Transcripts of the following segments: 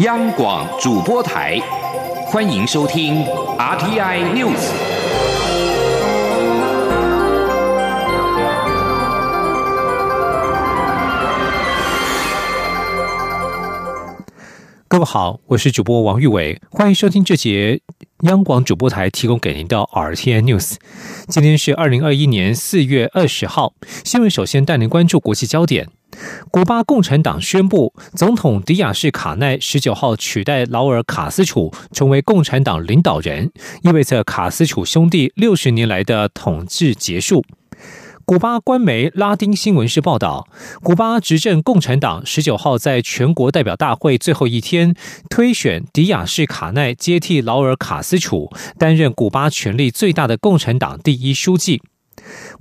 央广主播台，欢迎收听 RTI News。各位好，我是主播王玉伟，欢迎收听这节央广主播台提供给您的 RTI News。今天是二零二一年四月二十号，新闻首先带您关注国际焦点。古巴共产党宣布，总统迪亚士卡奈十九号取代劳尔卡斯楚成为共产党领导人，意味着卡斯楚兄弟六十年来的统治结束。古巴官媒拉丁新闻社报道，古巴执政共产党十九号在全国代表大会最后一天推选迪亚士卡奈接替劳尔卡斯楚，担任古巴权力最大的共产党第一书记。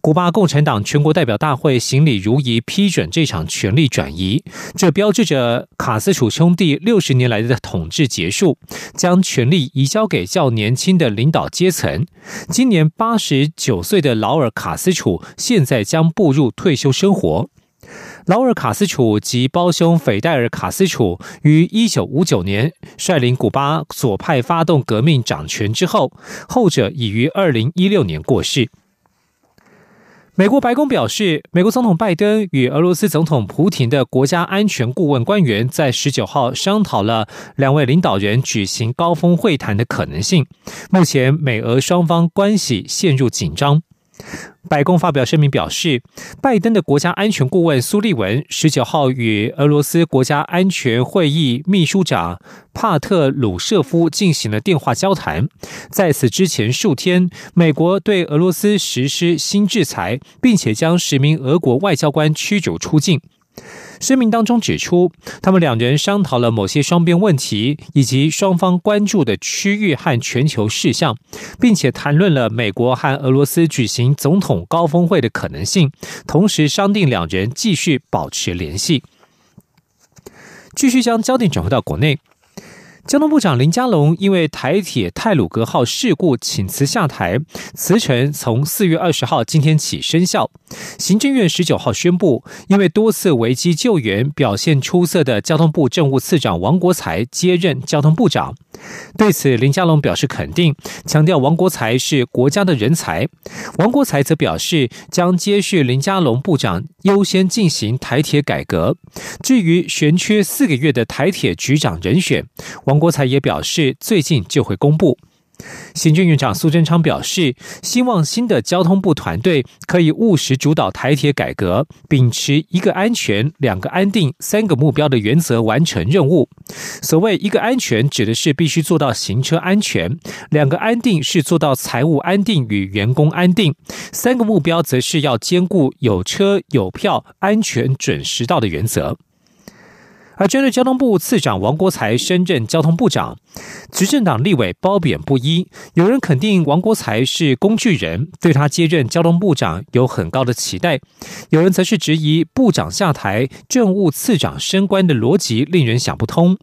古巴共产党全国代表大会行礼如仪批准这场权力转移，这标志着卡斯楚兄弟六十年来的统治结束，将权力移交给较年轻的领导阶层。今年八十九岁的劳尔卡斯楚现在将步入退休生活。劳尔卡斯楚及胞兄斐戴尔卡斯楚于一九五九年率领古巴左派发动革命掌权之后，后者已于二零一六年过世。美国白宫表示，美国总统拜登与俄罗斯总统普廷的国家安全顾问官员在十九号商讨了两位领导人举行高峰会谈的可能性。目前，美俄双方关系陷入紧张。白宫发表声明表示，拜登的国家安全顾问苏利文十九号与俄罗斯国家安全会议秘书长帕特鲁舍夫进行了电话交谈。在此之前数天，美国对俄罗斯实施新制裁，并且将十名俄国外交官驱逐出境。声明当中指出，他们两人商讨了某些双边问题以及双方关注的区域和全球事项，并且谈论了美国和俄罗斯举行总统高峰会的可能性，同时商定两人继续保持联系。继续将焦点转回到国内。交通部长林佳龙因为台铁泰鲁格号事故请辞下台，辞呈从四月二十号今天起生效。行政院十九号宣布，因为多次危机救援表现出色的交通部政务次长王国才接任交通部长。对此，林佳龙表示肯定，强调王国才是国家的人才。王国才则表示，将接续林佳龙部长优先进行台铁改革。至于悬缺四个月的台铁局长人选，王国才也表示，最近就会公布。行政院长苏贞昌表示，希望新的交通部团队可以务实主导台铁改革，秉持一个安全、两个安定、三个目标的原则完成任务。所谓一个安全，指的是必须做到行车安全；两个安定是做到财务安定与员工安定；三个目标则是要兼顾有车有票、安全准时到的原则。而针对交通部次长王国才升任交通部长，执政党立委褒贬不一。有人肯定王国才是工具人，对他接任交通部长有很高的期待；有人则是质疑部长下台，政务次长升官的逻辑令人想不通。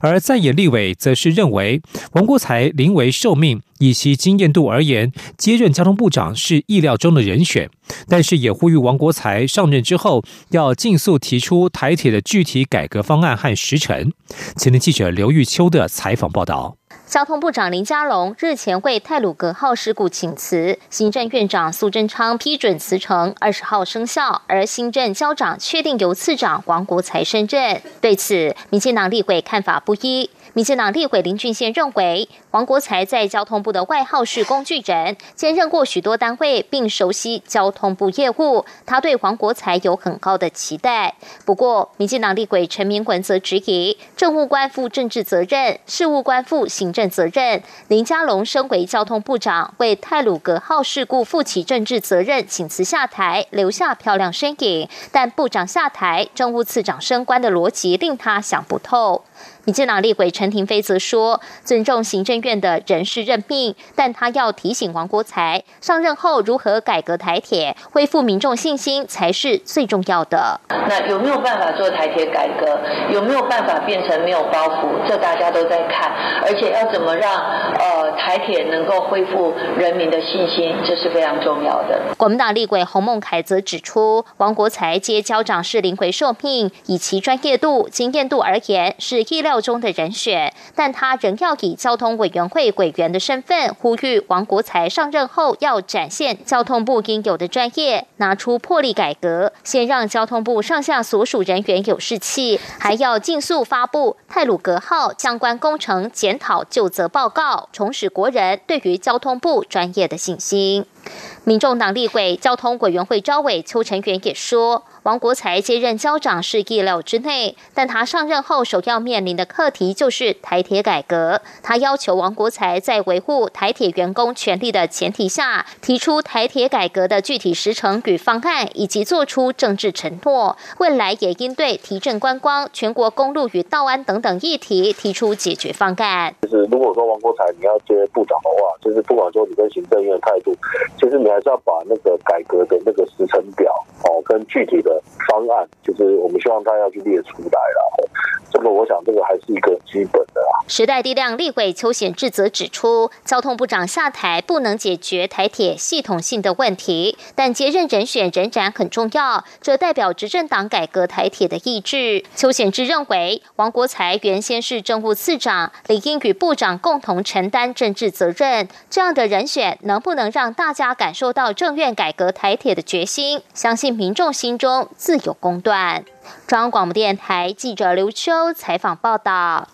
而在野立委则是认为王国才临危受命。以其经验度而言，接任交通部长是意料中的人选，但是也呼吁王国才上任之后要尽速提出台铁的具体改革方案和时程。前天记者刘玉秋的采访报道。交通部长林佳龙日前为泰鲁格号事故请辞，行政院长苏贞昌批准辞呈，二十号生效，而新任交长确定由次长王国才升任。对此，民进党立委看法不一。民进党立委林俊宪认为，王国才在交通部的外号是工具人，兼任过许多单位，并熟悉交通部业务。他对王国才有很高的期待。不过，民进党立委陈明文则质疑，政务官负政治责任，事务官负行政责任。林佳龙身为交通部长，为泰鲁格号事故负起政治责任，请辞下台，留下漂亮身影。但部长下台，政务次长升官的逻辑令他想不透。民进党立委陈廷飞则说，尊重行政院的人事任命，但他要提醒王国才，上任后如何改革台铁，恢复民众信心才是最重要的。那有没有办法做台铁改革？有没有办法变成没有包袱？这大家都在看，而且要怎么让呃台铁能够恢复人民的信心，这是非常重要的。国民党立委洪孟凯则指出，王国才接交长是临回受命，以其专业度、经验度而言，是意料中的人选，但他仍要以交通委员会委员的身份，呼吁王国才上任后要展现交通部应有的专业，拿出魄力改革，先让交通部上下所属人员有士气，还要尽速发布泰鲁格号相关工程检讨就责报告，重拾国人对于交通部专业的信心。民众党立委交通委员会招委邱成元也说。王国才接任交长是意料之内，但他上任后首要面临的课题就是台铁改革。他要求王国才在维护台铁员工权利的前提下，提出台铁改革的具体时程与方案，以及做出政治承诺。未来也应对提振观光、全国公路与道安等等议题提出解决方案。就是如果说王国才你要接部长的话，就是不管说你跟行政院的态度，其实你还是要把那个改革的那个时程表哦，跟具体的。方案就是我们希望他要去列出来了，这个我想这个还是一个基本的。时代力量立委邱显志则指出，交通部长下台不能解决台铁系统性的问题，但接任人选仍然很重要，这代表执政党改革台铁的意志。邱显志认为，王国才原先是政务次长，理应与部长共同承担政治责任，这样的人选能不能让大家感受到政院改革台铁的决心？相信民众心中自有公断。中央广播电台记者刘秋采访报道。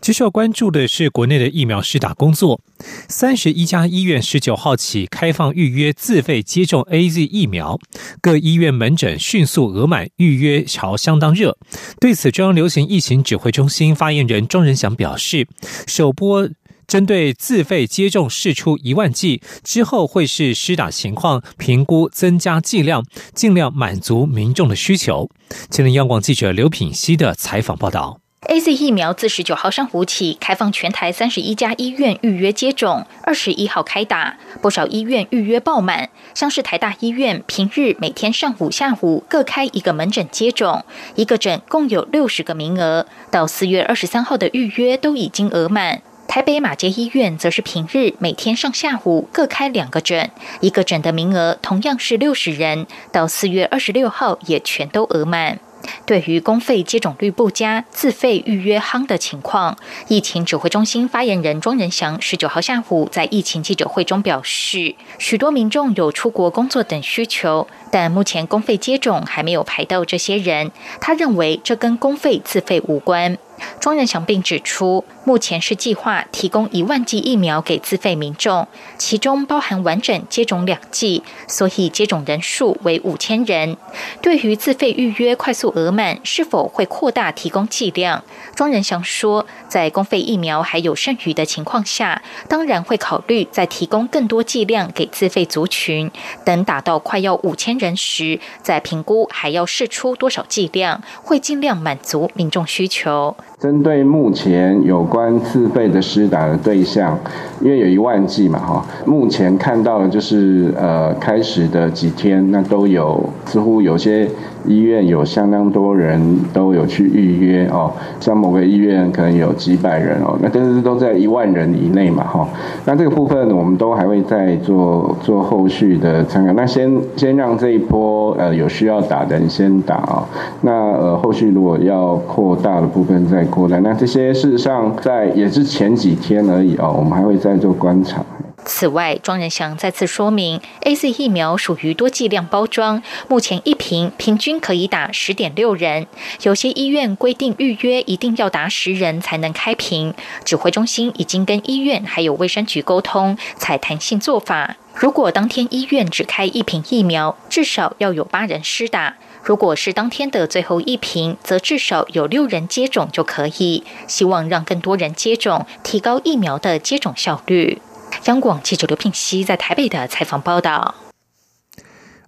接受关注的是国内的疫苗施打工作。三十一家医院十九号起开放预约自费接种 A Z 疫苗，各医院门诊迅速额满，预约潮相当热。对此，中央流行疫情指挥中心发言人庄仁祥表示，首波针对自费接种试出一万剂之后，会是施打情况评估增加剂量，尽量满足民众的需求。前天央广记者刘品熙的采访报道。A Z 疫苗自十九号上午起开放全台三十一家医院预约接种，二十一号开打，不少医院预约爆满。像是台大医院，平日每天上午、下午各开一个门诊接种，一个诊共有六十个名额，到四月二十三号的预约都已经额满。台北马街医院则是平日每天上下午各开两个诊，一个诊的名额同样是六十人，到四月二十六号也全都额满。对于公费接种率不佳、自费预约夯的情况，疫情指挥中心发言人庄仁祥十九号下午在疫情记者会中表示，许多民众有出国工作等需求，但目前公费接种还没有排到这些人。他认为这跟公费自费无关。庄仁祥并指出，目前是计划提供一万剂疫苗给自费民众，其中包含完整接种两剂，所以接种人数为五千人。对于自费预约快速额满，是否会扩大提供剂量？庄仁祥说，在公费疫苗还有剩余的情况下，当然会考虑再提供更多剂量给自费族群。等打到快要五千人时，在评估还要试出多少剂量，会尽量满足民众需求。针对目前有关自费的施打的对象，因为有一万剂嘛，哈，目前看到的就是呃，开始的几天，那都有似乎有些医院有相当多人都有去预约哦，像某个医院可能有几百人哦，那但是都在一万人以内嘛，哈，那这个部分我们都还会再做做后续的参考，那先先让这一波呃有需要打的人先打啊，那呃后续如果要扩大的部分再。过来，那这些事实上在也是前几天而已哦，我们还会再做观察。此外，庄仁祥再次说明，A Z 疫苗属于多剂量包装，目前一瓶平均可以打十点六人。有些医院规定预约一定要打十人才能开瓶，指挥中心已经跟医院还有卫生局沟通，采弹性做法。如果当天医院只开一瓶疫苗，至少要有八人施打。如果是当天的最后一瓶，则至少有六人接种就可以。希望让更多人接种，提高疫苗的接种效率。央广记者刘聘熙在台北的采访报道。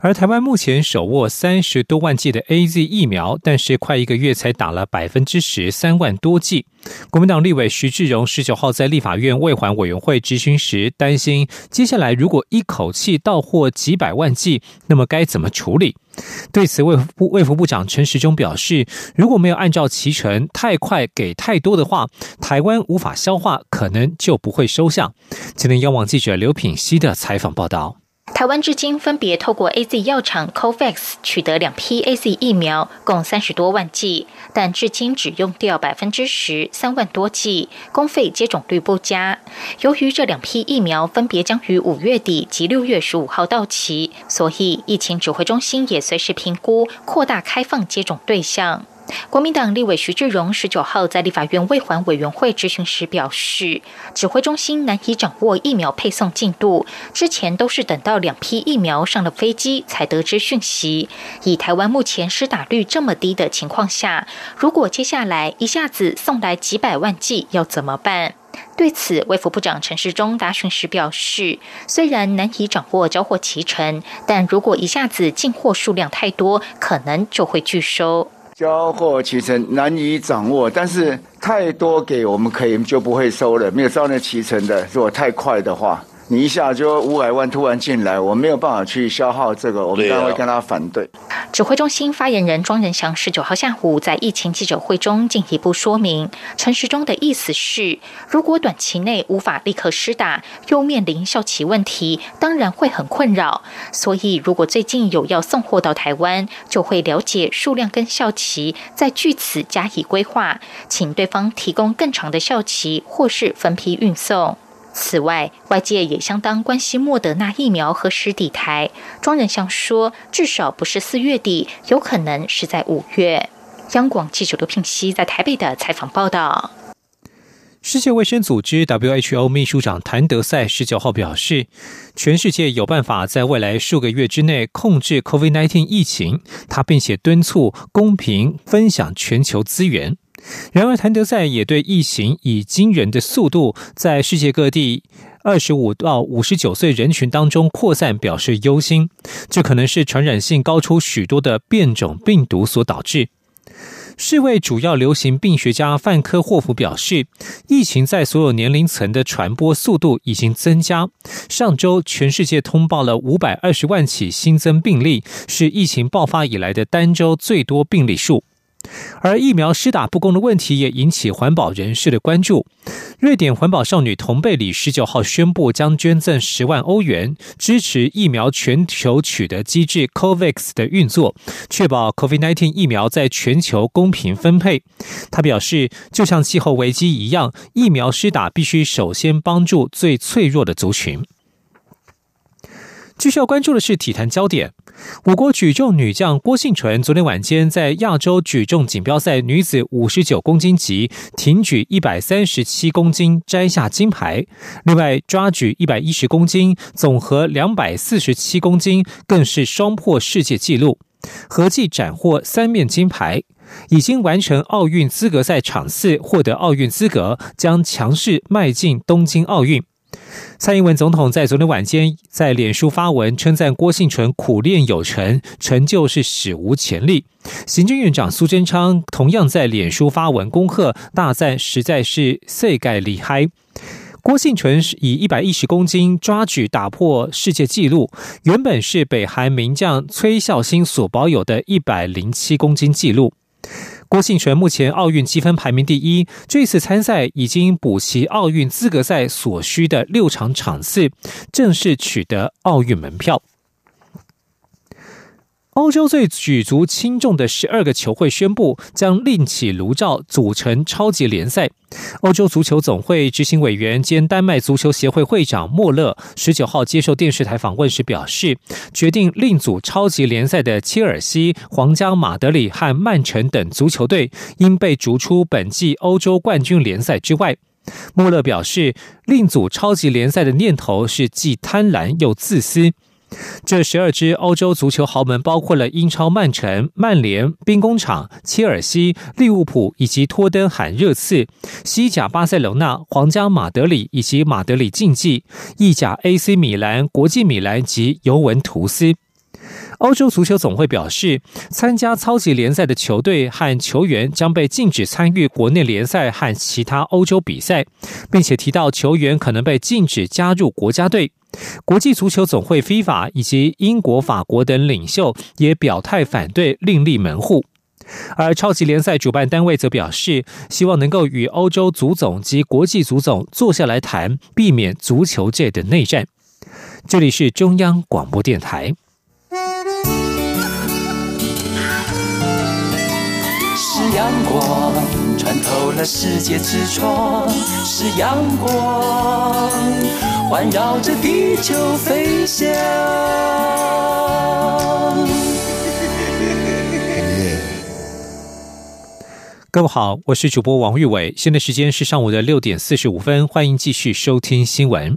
而台湾目前手握三十多万剂的 A Z 疫苗，但是快一个月才打了百分之十三万多剂。国民党立委徐志荣十九号在立法院卫环委员会质询时，担心接下来如果一口气到货几百万剂，那么该怎么处理？对此，卫卫福部长陈时中表示，如果没有按照其程，太快给太多的话，台湾无法消化，可能就不会收下。今天，央网记者刘品熙的采访报道。台湾至今分别透过 A Z 药厂 COVAX 取得两批 A Z 疫苗，共三十多万剂，但至今只用掉百分之十三万多剂，公费接种率不佳。由于这两批疫苗分别将于五月底及六月十五号到期，所以疫情指挥中心也随时评估扩大开放接种对象。国民党立委徐志荣十九号在立法院卫环委员会质询时表示，指挥中心难以掌握疫苗配送进度，之前都是等到两批疫苗上了飞机才得知讯息。以台湾目前施打率这么低的情况下，如果接下来一下子送来几百万剂，要怎么办？对此，卫福部长陈时中答询时表示，虽然难以掌握交货期程，但如果一下子进货数量太多，可能就会拒收。交货其实难以掌握，但是太多给我们可以就不会收了。没有照那提成的，如果太快的话。你一下就五百万突然进来，我没有办法去消耗这个，我们当然会跟他反对。指挥中心发言人庄仁祥十九号下午在疫情记者会中进一步说明，陈时中的意思是，如果短期内无法立刻施打，又面临效期问题，当然会很困扰。所以，如果最近有要送货到台湾，就会了解数量跟效期，再据此加以规划，请对方提供更长的效期，或是分批运送。此外，外界也相当关心莫德纳疫苗何时抵台。庄仁祥说，至少不是四月底，有可能是在五月。央广记者刘聘熙在台北的采访报道。世界卫生组织 WHO 秘书长谭德赛十九号表示，全世界有办法在未来数个月之内控制 COVID-19 疫情。他并且敦促公平分享全球资源。然而，谭德赛也对疫情以惊人的速度在世界各地二十五到五十九岁人群当中扩散表示忧心，这可能是传染性高出许多的变种病毒所导致。世卫主要流行病学家范科霍夫表示，疫情在所有年龄层的传播速度已经增加。上周，全世界通报了五百二十万起新增病例，是疫情爆发以来的单周最多病例数。而疫苗施打不公的问题也引起环保人士的关注。瑞典环保少女同贝里十九号宣布将捐赠十万欧元，支持疫苗全球取得机制 COVAX 的运作，确保 COVID-19 疫苗在全球公平分配。他表示，就像气候危机一样，疫苗施打必须首先帮助最脆弱的族群。继续要关注的是体坛焦点。我国举重女将郭幸纯昨天晚间在亚洲举重锦标赛女子五十九公斤级挺举一百三十七公斤摘下金牌，另外抓举一百一十公斤、总和两百四十七公斤更是双破世界纪录，合计斩获三面金牌，已经完成奥运资格赛场次，获得奥运资格，将强势迈进东京奥运。蔡英文总统在昨天晚间在脸书发文称赞郭幸存苦练有成，成就是史无前例。行政院长苏贞昌同样在脸书发文恭贺，大赞实在是岁盖厉害。郭幸存以一百一十公斤抓举打破世界纪录，原本是北韩名将崔孝兴所保有的一百零七公斤纪录。郭信全目前奥运积分排名第一，这次参赛已经补齐奥运资格赛所需的六场场次，正式取得奥运门票。欧洲最举足轻重的十二个球会宣布将另起炉灶组成超级联赛。欧洲足球总会执行委员兼丹麦足球协会会长莫勒十九号接受电视台访问时表示，决定另组超级联赛的切尔西、皇家马德里和曼城等足球队应被逐出本季欧洲冠军联赛之外。莫勒表示，另组超级联赛的念头是既贪婪又自私。这十二支欧洲足球豪门包括了英超曼城、曼联、兵工厂、切尔西、利物浦以及托登罕热刺；西甲巴塞罗那、皇家马德里以及马德里竞技；意甲 AC 米兰、国际米兰及尤文图斯。欧洲足球总会表示，参加超级联赛的球队和球员将被禁止参与国内联赛和其他欧洲比赛，并且提到球员可能被禁止加入国家队。国际足球总会 FIFA 以及英国、法国等领袖也表态反对，另立门户。而超级联赛主办单位则表示，希望能够与欧洲足总及国际足总坐下来谈，避免足球界的内战。这里是中央广播电台。是阳光穿透了世界之窗，是阳光环绕着地球飞翔。各位好，我是主播王玉伟，现在时间是上午的六点四十五分，欢迎继续收听新闻。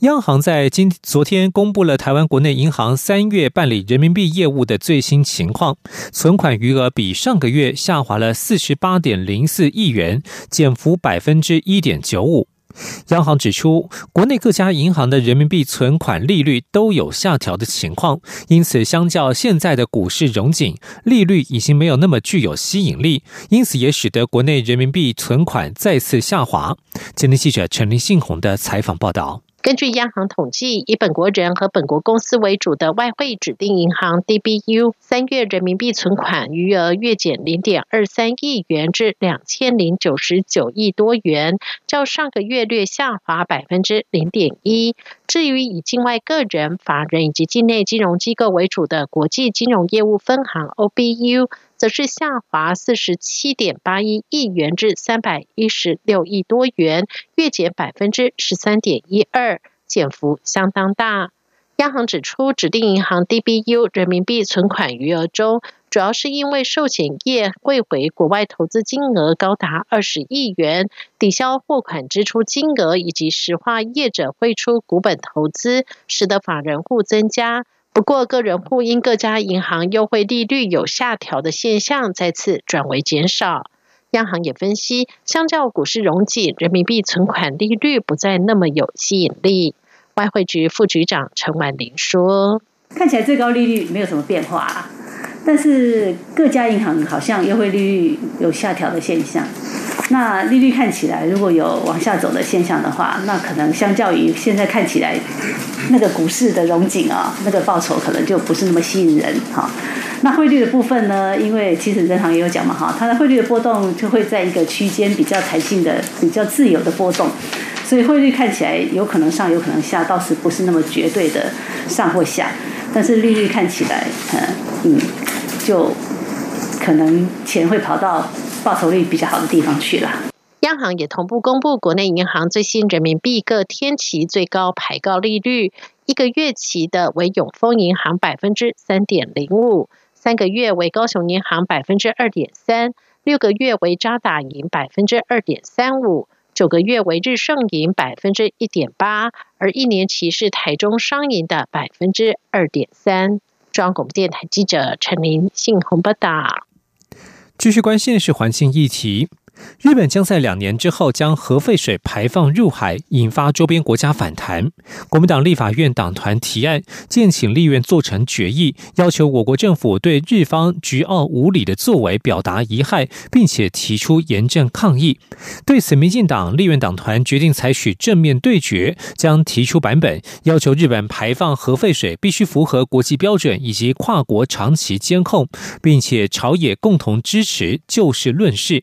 央行在今昨天公布了台湾国内银行三月办理人民币业务的最新情况，存款余额比上个月下滑了四十八点零四亿元，减幅百分之一点九五。央行指出，国内各家银行的人民币存款利率都有下调的情况，因此相较现在的股市融景，利率已经没有那么具有吸引力，因此也使得国内人民币存款再次下滑。今天记者陈林信宏的采访报道。根据央行统计，以本国人和本国公司为主的外汇指定银行 DBU 三月人民币存款余额月减零点二三亿元至两千零九十九亿多元，较上个月略下滑百分之零点一。至于以境外个人、法人以及境内金融机构为主的国际金融业务分行 OBU，则是下滑四十七点八一亿元至三百一十六亿多元，月减百分之十三点一二，减幅相当大。央行指出，指定银行 DBU 人民币存款余额中，主要是因为寿险业汇回国外投资金额高达二十亿元，抵消货款支出金额以及石化业者汇出股本投资，使得法人户增加。不过，个人户因各家银行优惠利率有下调的现象，再次转为减少。央行也分析，相较股市融景，人民币存款利率不再那么有吸引力。外汇局副局长陈婉玲说：“看起来最高利率没有什么变化，但是各家银行好像优惠利率有下调的现象。”那利率看起来如果有往下走的现象的话，那可能相较于现在看起来那个股市的融景啊，那个报酬可能就不是那么吸引人哈。那汇率的部分呢？因为其实人行也有讲嘛哈，它的汇率的波动就会在一个区间比较弹性的、比较自由的波动，所以汇率看起来有可能上，有可能下，倒是不是那么绝对的上或下。但是利率看起来，嗯嗯，就可能钱会跑到。报酬率比较好的地方去了。央行也同步公布国内银行最新人民币各天期最高排高利率，一个月期的为永丰银行百分之三点零五，三个月为高雄银行百分之二点三，六个月为渣打银百分之二点三五，九个月为日盛银百分之一点八，而一年期是台中商银的百分之二点三。中央广播电台记者陈琳信宏报道。继续关心的是环境议题。日本将在两年之后将核废水排放入海，引发周边国家反弹。国民党立法院党团提案，建请立院做成决议，要求我国政府对日方局傲无礼的作为表达遗憾，并且提出严正抗议。对此，民进党立院党团决定采取正面对决，将提出版本，要求日本排放核废水必须符合国际标准以及跨国长期监控，并且朝野共同支持就事论事。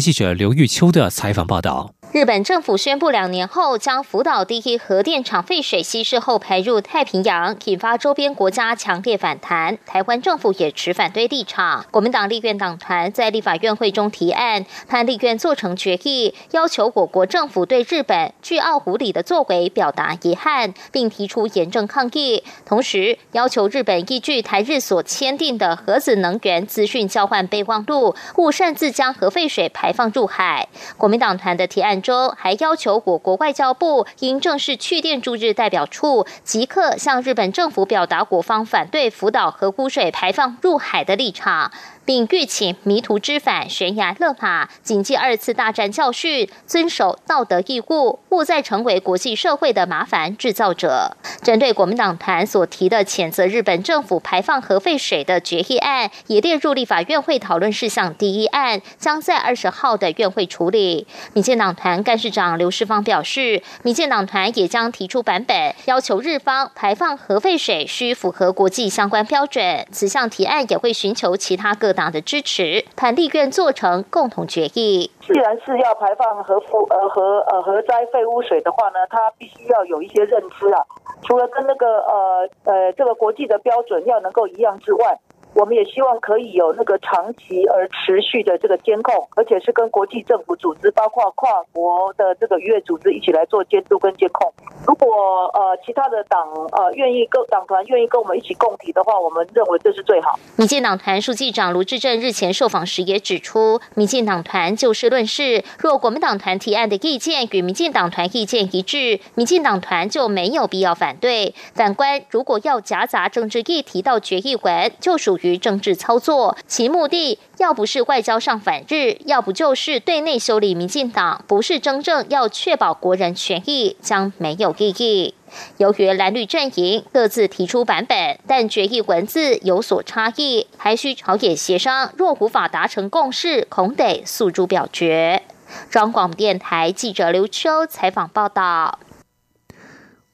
记者刘玉秋的采访报道。日本政府宣布，两年后将福岛第一核电厂废水稀释后排入太平洋，引发周边国家强烈反弹。台湾政府也持反对立场。国民党立院党团在立法院会中提案，判立院做成决议，要求我国政府对日本巨傲无礼的作为表达遗憾，并提出严正抗议。同时，要求日本依据台日所签订的核子能源资讯交换备忘录，勿擅自将核废水排放入海。国民党团的提案。段中还要求我国外交部应正式去电驻日代表处，即刻向日本政府表达我方反对福岛核污水排放入海的立场。并欲请迷途知返、悬崖勒马，谨记二次大战教训，遵守道德义务，勿再成为国际社会的麻烦制造者。针对国民党团所提的谴责日本政府排放核废水的决议案，也列入立法院会讨论事项第一案，将在二十号的院会处理。民进党团干事长刘世芳表示，民进党团也将提出版本，要求日方排放核废水需符合国际相关标准。此项提案也会寻求其他各党。的支持，盘立院做成共同决议。既然是要排放核污呃核呃核灾废污水的话呢，它必须要有一些认知啊。除了跟那个呃呃这个国际的标准要能够一样之外。我们也希望可以有那个长期而持续的这个监控，而且是跟国际政府组织，包括跨国的这个渔业组织一起来做监督跟监控。如果呃其他的党呃愿意跟党团愿意跟我们一起共提的话，我们认为这是最好。民进党团书记长卢志正日前受访时也指出，民进党团就事论事，若国民党团提案的意见与民进党团意见一致，民进党团就没有必要反对。反观如果要夹杂政治议题到决议文，就属。于政治操作，其目的要不是外交上反日，要不就是对内修理民进党，不是真正要确保国人权益，将没有意义。由于蓝绿阵营各自提出版本，但决议文字有所差异，还需朝野协商。若无法达成共识，恐得诉诸表决。中广电台记者刘秋采访报道。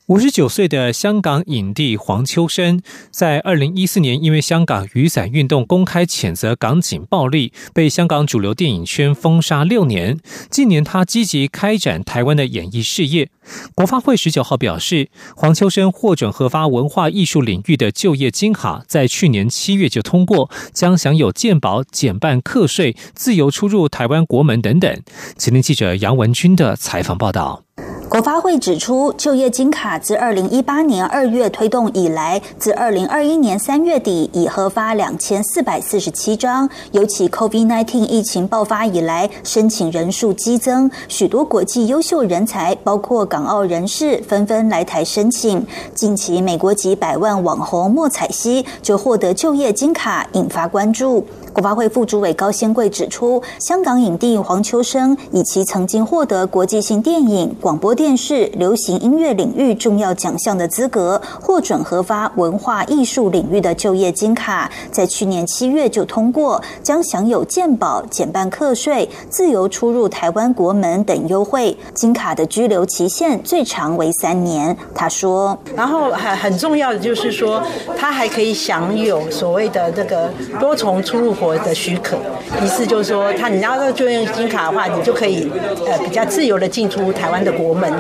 五十九岁的香港影帝黄秋生，在二零一四年因为香港雨伞运动公开谴责港警暴力，被香港主流电影圈封杀六年。近年他积极开展台湾的演艺事业。国发会十九号表示，黄秋生获准核发文化艺术领域的就业金卡，在去年七月就通过，将享有健保、减半课税、自由出入台湾国门等等。前天记者杨文军的采访报道。国发会指出，就业金卡自二零一八年二月推动以来，自二零二一年三月底已核发两千四百四十七张。尤其 COVID-19 疫情爆发以来，申请人数激增，许多国际优秀人才，包括港澳人士，纷纷来台申请。近期，美国籍百万网红莫彩希就获得就业金卡，引发关注。国发会副主委高先贵指出，香港影帝黄秋生以其曾经获得国际性电影、广播电视、流行音乐领域重要奖项的资格，获准核发文化艺术领域的就业金卡，在去年七月就通过，将享有健保、减半课税、自由出入台湾国门等优惠。金卡的居留期限最长为三年。他说，然后很很重要的就是说，他还可以享有所谓的这个多重出入国的许可，意思就是说，他你拿到就业金卡的话，你就可以呃比较自由的进出台湾的国门。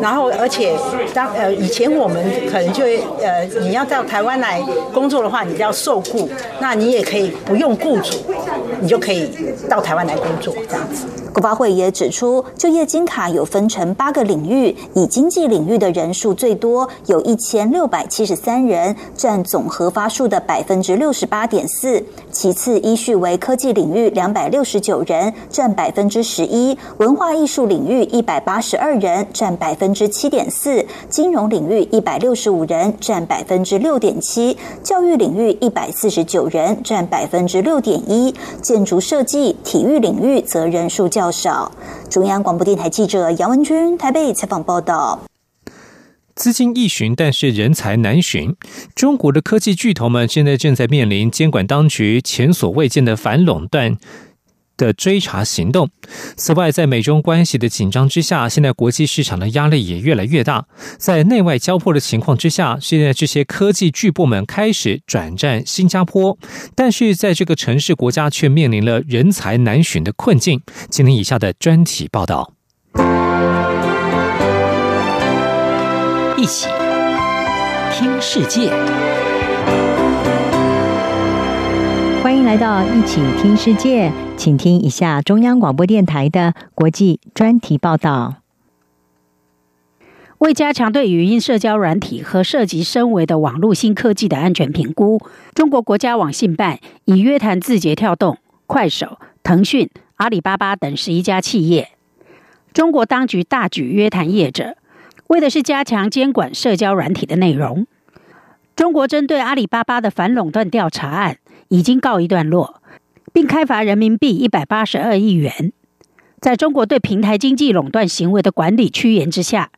然后，而且当呃以前我们可能就呃你要到台湾来工作的话，你要受雇，那你也可以不用雇主，你就可以到台湾来工作这样子。国发会也指出，就业金卡有分成八个领域，以经济领域的人数最多，有一千六百七十三人，占总核发数的百分之六十八点四。其次依序为科技领域两百六十九人，占百分之十一；文化艺术领域一百八十二人，占百分之七点四；金融领域一百六十五人，占百分之六点七；教育领域一百四十九人，占百分之六点一；建筑设计、体育领域则人数较。少。中央广播电台记者杨文君台北采访报道。资金易寻，但是人才难寻。中国的科技巨头们现在正在面临监管当局前所未见的反垄断。的追查行动。此外，在美中关系的紧张之下，现在国际市场的压力也越来越大。在内外交迫的情况之下，现在这些科技巨部们开始转战新加坡，但是在这个城市国家却面临了人才难寻的困境。今天以下的专题报道，一起听世界。欢迎来到一起听世界，请听一下中央广播电台的国际专题报道。为加强对语音社交软体和涉及深维的网络新科技的安全评估，中国国家网信办已约谈字节跳动、快手、腾讯、阿里巴巴等十一家企业。中国当局大举约谈业者，为的是加强监管社交软体的内容。中国针对阿里巴巴的反垄断调查案已经告一段落，并开罚人民币一百八十二亿元。在中国对平台经济垄断行为的管理趋严之下，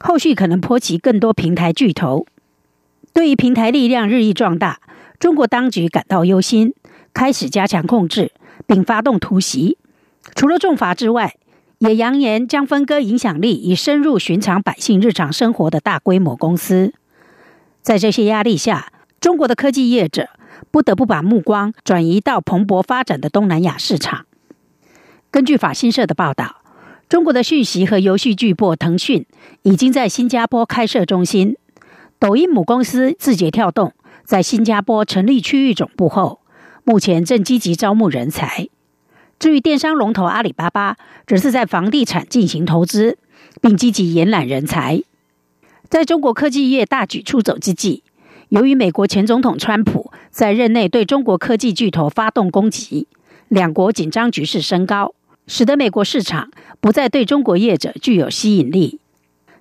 后续可能波及更多平台巨头。对于平台力量日益壮大，中国当局感到忧心，开始加强控制，并发动突袭。除了重罚之外，也扬言将分割影响力以深入寻常百姓日常生活的大规模公司。在这些压力下，中国的科技业者不得不把目光转移到蓬勃发展的东南亚市场。根据法新社的报道，中国的讯息和游戏巨擘腾讯已经在新加坡开设中心。抖音母公司字节跳动在新加坡成立区域总部后，目前正积极招募人才。至于电商龙头阿里巴巴，只是在房地产进行投资，并积极延揽人才。在中国科技业大举出走之际，由于美国前总统川普在任内对中国科技巨头发动攻击，两国紧张局势升高，使得美国市场不再对中国业者具有吸引力。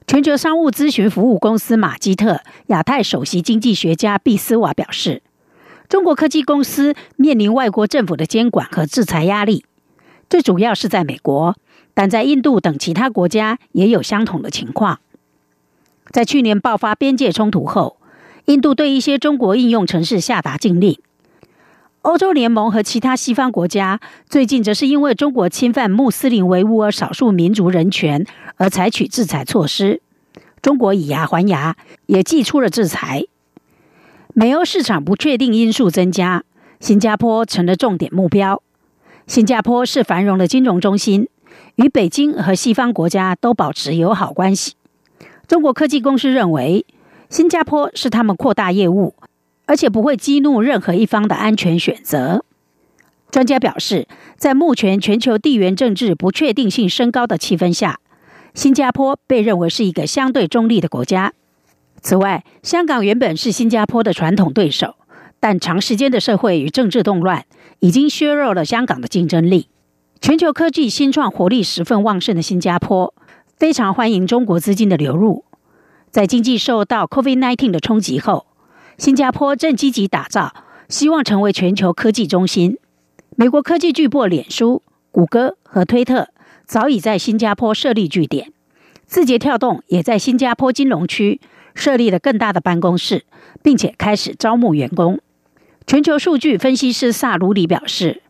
全球商务咨询服务公司马基特亚太首席经济学家毕斯瓦表示，中国科技公司面临外国政府的监管和制裁压力，最主要是在美国，但在印度等其他国家也有相同的情况。在去年爆发边界冲突后，印度对一些中国应用城市下达禁令。欧洲联盟和其他西方国家最近则是因为中国侵犯穆斯林维吾尔少数民族人权而采取制裁措施。中国以牙还牙，也祭出了制裁。美欧市场不确定因素增加，新加坡成了重点目标。新加坡是繁荣的金融中心，与北京和西方国家都保持友好关系。中国科技公司认为，新加坡是他们扩大业务，而且不会激怒任何一方的安全选择。专家表示，在目前全球地缘政治不确定性升高的气氛下，新加坡被认为是一个相对中立的国家。此外，香港原本是新加坡的传统对手，但长时间的社会与政治动乱已经削弱了香港的竞争力。全球科技新创活力十分旺盛的新加坡。非常欢迎中国资金的流入。在经济受到 COVID-19 的冲击后，新加坡正积极打造，希望成为全球科技中心。美国科技巨擘脸书、谷歌和推特早已在新加坡设立据点，字节跳动也在新加坡金融区设立了更大的办公室，并且开始招募员工。全球数据分析师萨鲁里表示，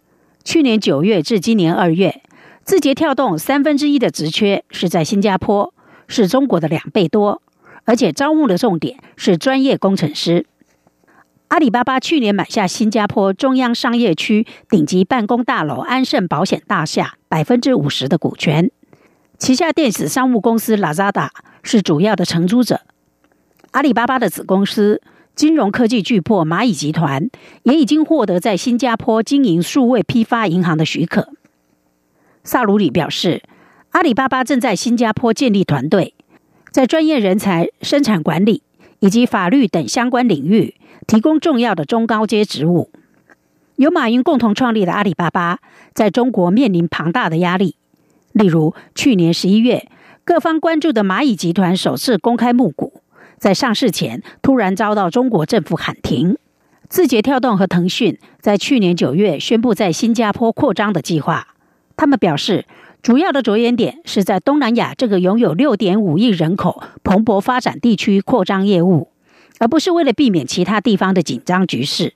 去年九月至今年二月。字节跳动三分之一的职缺是在新加坡，是中国的两倍多，而且招募的重点是专业工程师。阿里巴巴去年买下新加坡中央商业区顶级办公大楼安盛保险大厦百分之五十的股权，旗下电子商务公司 Lazada 是主要的承租者。阿里巴巴的子公司金融科技巨擘蚂蚁集团也已经获得在新加坡经营数位批发银行的许可。萨鲁里表示，阿里巴巴正在新加坡建立团队，在专业人才、生产管理以及法律等相关领域提供重要的中高阶职务。由马云共同创立的阿里巴巴，在中国面临庞大的压力。例如，去年十一月，各方关注的蚂蚁集团首次公开募股，在上市前突然遭到中国政府喊停。字节跳动和腾讯在去年九月宣布在新加坡扩张的计划。他们表示，主要的着眼点是在东南亚这个拥有六点五亿人口、蓬勃发展地区扩张业务，而不是为了避免其他地方的紧张局势。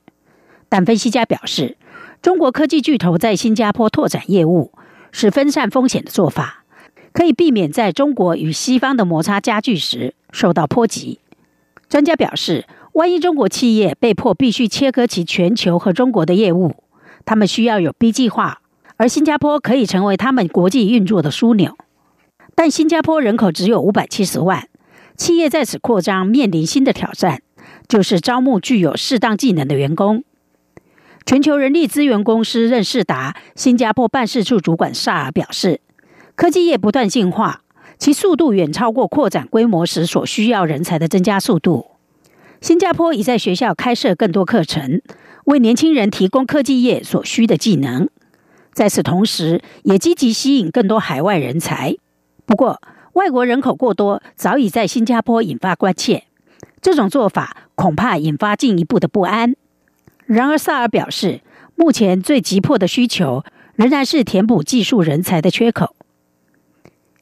但分析家表示，中国科技巨头在新加坡拓展业务是分散风险的做法，可以避免在中国与西方的摩擦加剧时受到波及。专家表示，万一中国企业被迫必须切割其全球和中国的业务，他们需要有 B 计划。而新加坡可以成为他们国际运作的枢纽，但新加坡人口只有五百七十万，企业在此扩张面临新的挑战，就是招募具有适当技能的员工。全球人力资源公司任仕达新加坡办事处主管萨尔表示，科技业不断进化，其速度远超过扩展规模时所需要人才的增加速度。新加坡已在学校开设更多课程，为年轻人提供科技业所需的技能。在此同时，也积极吸引更多海外人才。不过，外国人口过多早已在新加坡引发关切，这种做法恐怕引发进一步的不安。然而，萨尔表示，目前最急迫的需求仍然是填补技术人才的缺口。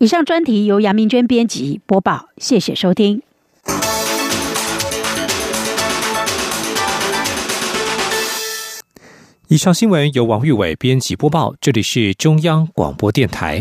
以上专题由杨明娟编辑播报，谢谢收听。以上新闻由王玉伟编辑播报，这里是中央广播电台。